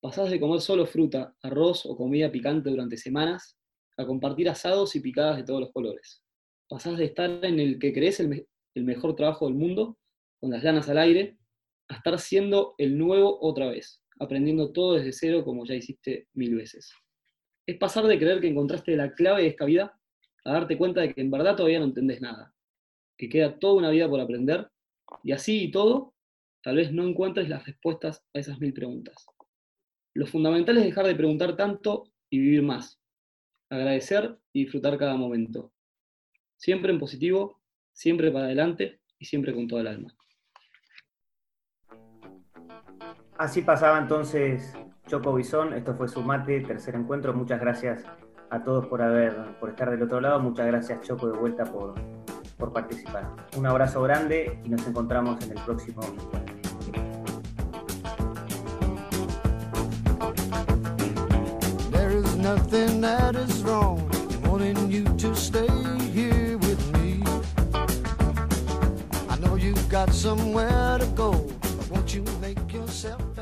Pasás de comer solo fruta, arroz o comida picante durante semanas a compartir asados y picadas de todos los colores. Pasás de estar en el que crees el, mejor trabajo del mundo, con las ganas al aire, a estar siendo el nuevo otra vez, aprendiendo todo desde cero como ya hiciste mil veces. Es pasar de creer que encontraste la clave de esta vida a darte cuenta de que en verdad todavía no entendés nada, que queda toda una vida por aprender y así y todo, tal vez no encuentres las respuestas a esas mil preguntas. Lo fundamental es dejar de preguntar tanto y vivir más, agradecer y disfrutar cada momento. Siempre en positivo, siempre para adelante y siempre con toda el alma. Así pasaba entonces Choco Bison, esto fue su mate, tercer encuentro. Muchas gracias a todos por haber, por estar del otro lado. Muchas gracias Choco de vuelta por, por participar. Un abrazo grande y nos encontramos en el próximo encuentro. There is nothing that is wrong wanting you to stay here with me. I know you've got somewhere to go. Won't you make yourself